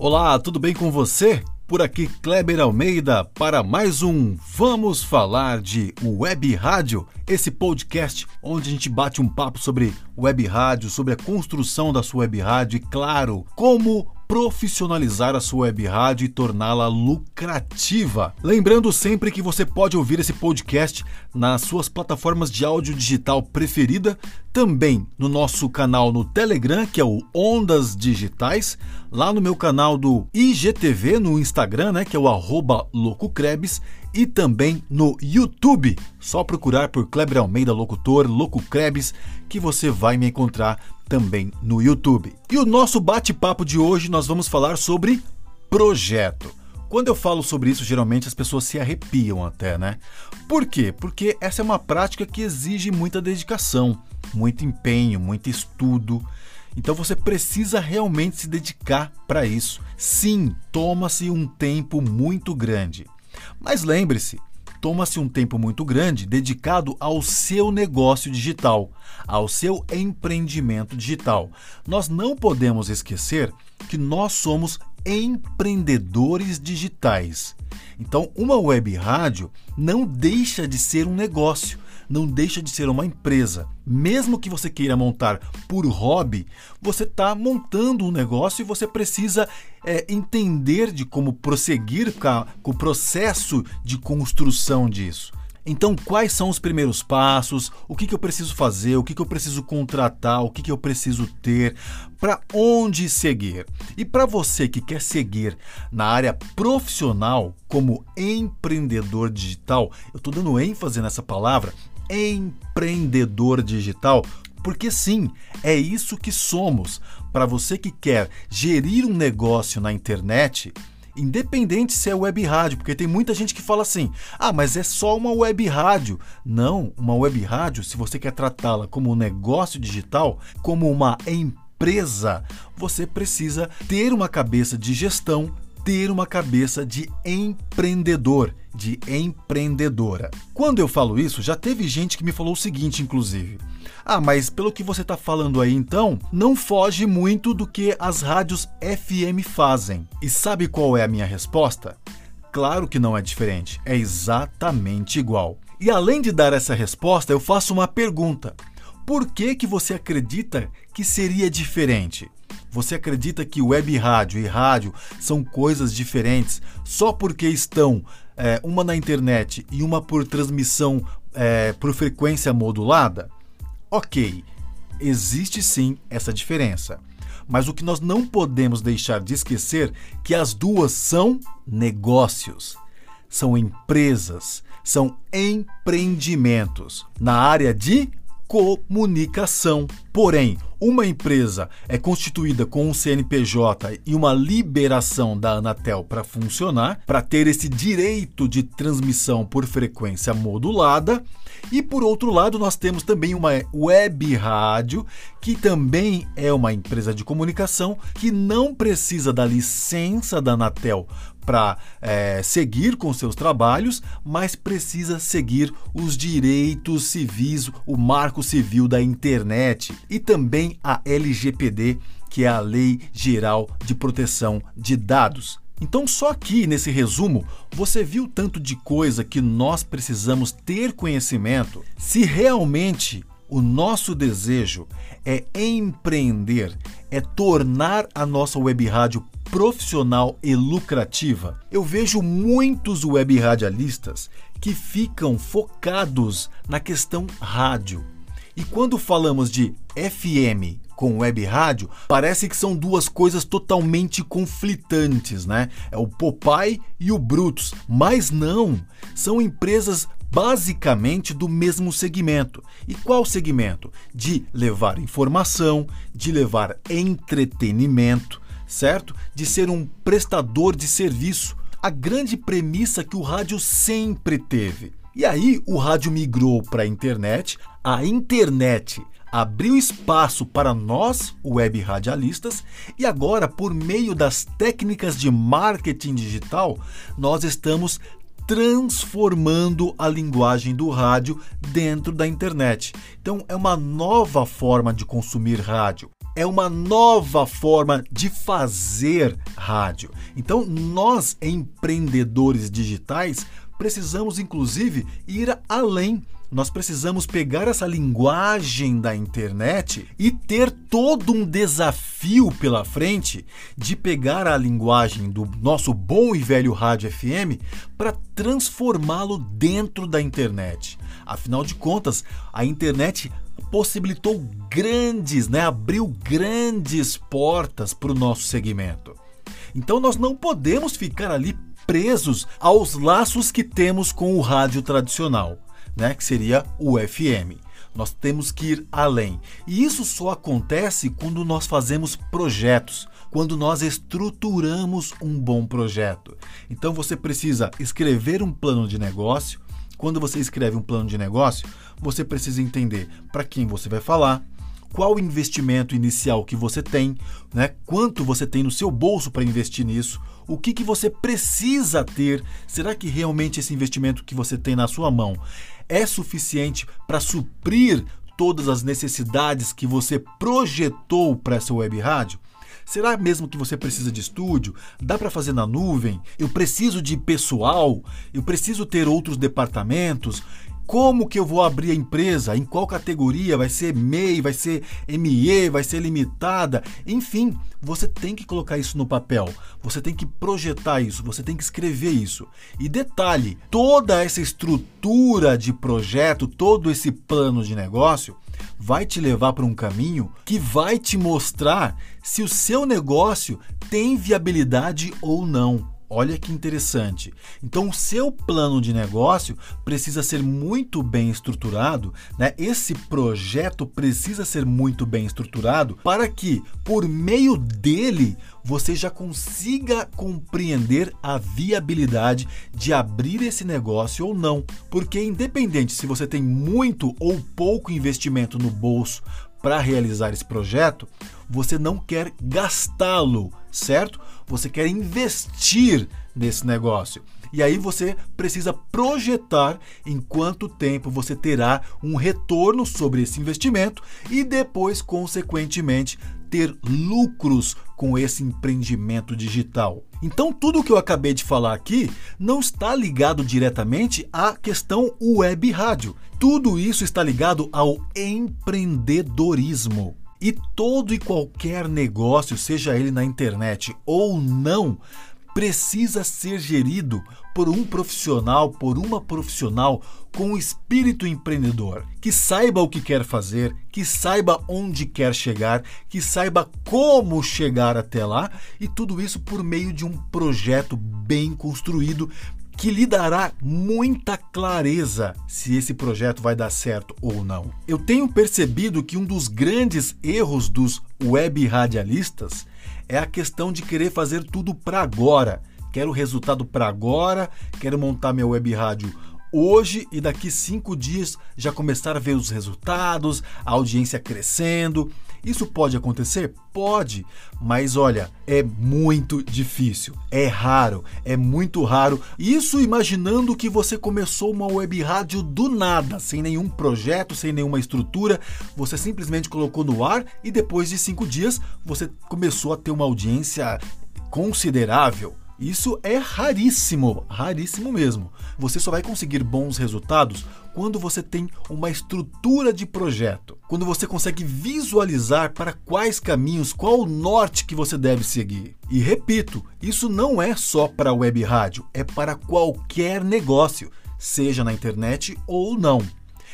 Olá, tudo bem com você? Por aqui Kleber Almeida para mais um Vamos Falar de Web Rádio, esse podcast onde a gente bate um papo sobre web rádio, sobre a construção da sua web rádio e, claro, como profissionalizar a sua web rádio e torná-la lucrativa. Lembrando sempre que você pode ouvir esse podcast nas suas plataformas de áudio digital preferida, também no nosso canal no Telegram, que é o Ondas Digitais, lá no meu canal do IGTV no Instagram, né, que é o LocoCrebs, e também no YouTube. Só procurar por Kleber Almeida Locutor, Loco Krebs, que você vai me encontrar também no YouTube. E o nosso bate-papo de hoje nós vamos falar sobre projeto. Quando eu falo sobre isso, geralmente as pessoas se arrepiam até, né? Por quê? Porque essa é uma prática que exige muita dedicação, muito empenho, muito estudo. Então você precisa realmente se dedicar para isso. Sim, toma-se um tempo muito grande. Mas lembre-se, toma-se um tempo muito grande dedicado ao seu negócio digital, ao seu empreendimento digital. Nós não podemos esquecer que nós somos empreendedores digitais. Então, uma web rádio não deixa de ser um negócio não deixa de ser uma empresa. Mesmo que você queira montar por hobby, você está montando um negócio e você precisa é, entender de como prosseguir com, o processo de construção disso. Então, quais são os primeiros passos? O que, que eu preciso fazer? O que, que eu preciso contratar? O que, que eu preciso ter? Para onde seguir? E para você que quer seguir na área profissional como empreendedor digital, eu estou dando ênfase nessa palavra empreendedor digital, porque sim, é isso que somos. Para você que quer gerir um negócio na internet, independente se é web rádio, porque tem muita gente que fala assim: ah, mas é só uma web rádio. Não, uma web rádio, se você quer tratá-la como um negócio digital, como uma empresa, você precisa ter uma cabeça de gestão, ter uma cabeça de empreendedor, de empreendedora. Quando eu falo isso, já teve gente que me falou o seguinte, inclusive. Ah, mas pelo que você está falando aí então, não foge muito do que as rádios FM fazem. E sabe qual é a minha resposta? Claro que não é diferente, é exatamente igual. E além de dar essa resposta, eu faço uma pergunta. Por que, que você acredita que seria diferente? Você acredita que web rádio e rádio são coisas diferentes só porque estão é, uma na internet e uma por transmissão é, por frequência modulada? Ok, existe sim essa diferença. Mas o que nós não podemos deixar de esquecer que as duas são negócios, são empresas, são empreendimentos na área de comunicação. Porém, uma empresa é constituída com um CNPJ e uma liberação da Anatel para funcionar, para ter esse direito de transmissão por frequência modulada. E por outro lado, nós temos também uma web rádio, que também é uma empresa de comunicação que não precisa da licença da Anatel para é, seguir com seus trabalhos, mas precisa seguir os direitos civis, o marco civil da internet e também a LGPD, que é a Lei Geral de Proteção de Dados. Então, só aqui nesse resumo, você viu tanto de coisa que nós precisamos ter conhecimento se realmente o nosso desejo é empreender, é tornar a nossa web rádio profissional e lucrativa. Eu vejo muitos web radialistas que ficam focados na questão rádio. E quando falamos de FM com web rádio, parece que são duas coisas totalmente conflitantes, né? É o Popeye e o Brutus, mas não, são empresas basicamente do mesmo segmento. E qual segmento? De levar informação, de levar entretenimento, certo? De ser um prestador de serviço. A grande premissa que o rádio sempre teve. E aí o rádio migrou para a internet, a internet abriu espaço para nós, web radialistas, e agora, por meio das técnicas de marketing digital, nós estamos transformando a linguagem do rádio dentro da internet. Então, é uma nova forma de consumir rádio é uma nova forma de fazer rádio. Então, nós empreendedores digitais precisamos inclusive ir além nós precisamos pegar essa linguagem da internet e ter todo um desafio pela frente de pegar a linguagem do nosso bom e velho rádio FM para transformá-lo dentro da internet. Afinal de contas, a internet possibilitou grandes, né, abriu grandes portas para o nosso segmento. Então nós não podemos ficar ali presos aos laços que temos com o rádio tradicional né, que seria o FM. Nós temos que ir além. E isso só acontece quando nós fazemos projetos, quando nós estruturamos um bom projeto. Então você precisa escrever um plano de negócio. Quando você escreve um plano de negócio, você precisa entender para quem você vai falar, qual o investimento inicial que você tem, né? quanto você tem no seu bolso para investir nisso, o que, que você precisa ter. Será que realmente esse investimento que você tem na sua mão é suficiente para suprir todas as necessidades que você projetou para essa web rádio? Será mesmo que você precisa de estúdio? Dá para fazer na nuvem? Eu preciso de pessoal? Eu preciso ter outros departamentos? Como que eu vou abrir a empresa? Em qual categoria? Vai ser MEI? Vai ser ME? Vai ser limitada? Enfim, você tem que colocar isso no papel. Você tem que projetar isso. Você tem que escrever isso. E detalhe: toda essa estrutura de projeto, todo esse plano de negócio vai te levar para um caminho que vai te mostrar se o seu negócio tem viabilidade ou não. Olha que interessante. Então, o seu plano de negócio precisa ser muito bem estruturado, né? Esse projeto precisa ser muito bem estruturado para que, por meio dele, você já consiga compreender a viabilidade de abrir esse negócio ou não. Porque, independente se você tem muito ou pouco investimento no bolso para realizar esse projeto, você não quer gastá-lo, certo? Você quer investir nesse negócio. E aí você precisa projetar em quanto tempo você terá um retorno sobre esse investimento e depois, consequentemente, ter lucros com esse empreendimento digital. Então, tudo o que eu acabei de falar aqui não está ligado diretamente à questão web rádio. Tudo isso está ligado ao empreendedorismo. E todo e qualquer negócio, seja ele na internet ou não, precisa ser gerido por um profissional, por uma profissional com espírito empreendedor, que saiba o que quer fazer, que saiba onde quer chegar, que saiba como chegar até lá e tudo isso por meio de um projeto bem construído que lhe dará muita clareza se esse projeto vai dar certo ou não. Eu tenho percebido que um dos grandes erros dos web radialistas é a questão de querer fazer tudo para agora. Quero resultado para agora, quero montar minha web rádio hoje e daqui cinco dias já começar a ver os resultados, a audiência crescendo. Isso pode acontecer? Pode, mas olha, é muito difícil, é raro, é muito raro. Isso imaginando que você começou uma web rádio do nada, sem nenhum projeto, sem nenhuma estrutura, você simplesmente colocou no ar e depois de cinco dias você começou a ter uma audiência considerável. Isso é raríssimo, raríssimo mesmo. Você só vai conseguir bons resultados quando você tem uma estrutura de projeto, quando você consegue visualizar para quais caminhos, qual o norte que você deve seguir. E repito, isso não é só para web rádio, é para qualquer negócio, seja na internet ou não.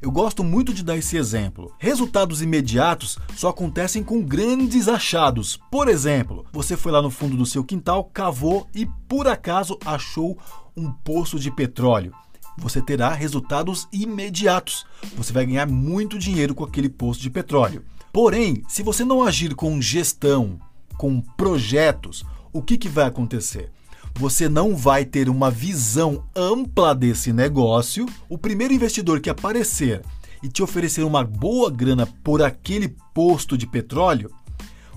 Eu gosto muito de dar esse exemplo. Resultados imediatos só acontecem com grandes achados. Por exemplo, você foi lá no fundo do seu quintal, cavou e por acaso achou um poço de petróleo. Você terá resultados imediatos. Você vai ganhar muito dinheiro com aquele poço de petróleo. Porém, se você não agir com gestão, com projetos, o que, que vai acontecer? você não vai ter uma visão ampla desse negócio. O primeiro investidor que aparecer e te oferecer uma boa grana por aquele posto de petróleo,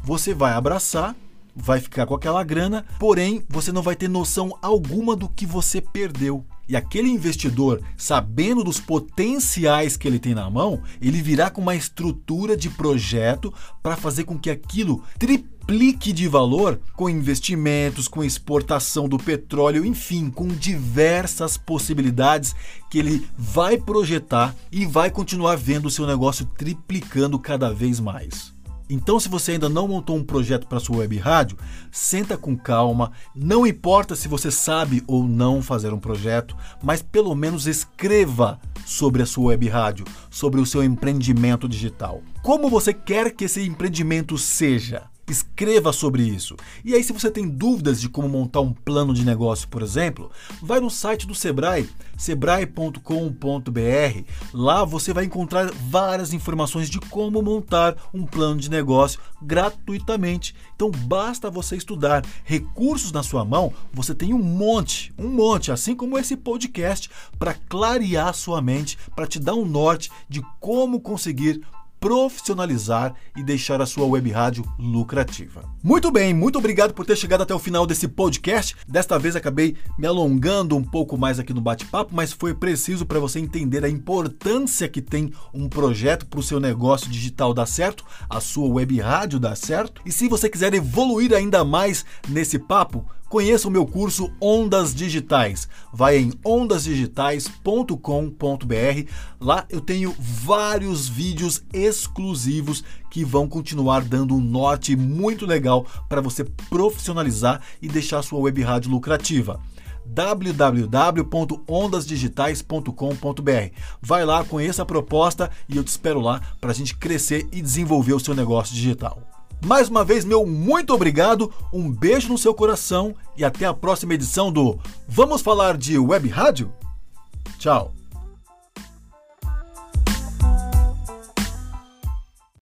você vai abraçar, vai ficar com aquela grana, porém você não vai ter noção alguma do que você perdeu. E aquele investidor, sabendo dos potenciais que ele tem na mão, ele virá com uma estrutura de projeto para fazer com que aquilo triplique de valor com investimentos, com exportação do petróleo, enfim, com diversas possibilidades que ele vai projetar e vai continuar vendo o seu negócio triplicando cada vez mais. Então, se você ainda não montou um projeto para sua web rádio, senta com calma. Não importa se você sabe ou não fazer um projeto, mas pelo menos escreva sobre a sua web rádio, sobre o seu empreendimento digital. Como você quer que esse empreendimento seja? Escreva sobre isso. E aí, se você tem dúvidas de como montar um plano de negócio, por exemplo, vai no site do Sebrae, sebrae.com.br. Lá você vai encontrar várias informações de como montar um plano de negócio gratuitamente. Então basta você estudar. Recursos na sua mão, você tem um monte, um monte, assim como esse podcast, para clarear sua mente, para te dar um norte de como conseguir profissionalizar e deixar a sua web rádio lucrativa. Muito bem, muito obrigado por ter chegado até o final desse podcast. Desta vez acabei me alongando um pouco mais aqui no bate-papo, mas foi preciso para você entender a importância que tem um projeto para o seu negócio digital dar certo, a sua web rádio dar certo. E se você quiser evoluir ainda mais nesse papo, Conheça o meu curso Ondas Digitais. Vai em ondasdigitais.com.br. Lá eu tenho vários vídeos exclusivos que vão continuar dando um norte muito legal para você profissionalizar e deixar sua web rádio lucrativa www.ondasdigitais.com.br. Vai lá, conheça a proposta e eu te espero lá para a gente crescer e desenvolver o seu negócio digital. Mais uma vez, meu muito obrigado, um beijo no seu coração e até a próxima edição do Vamos Falar de Web Rádio? Tchau!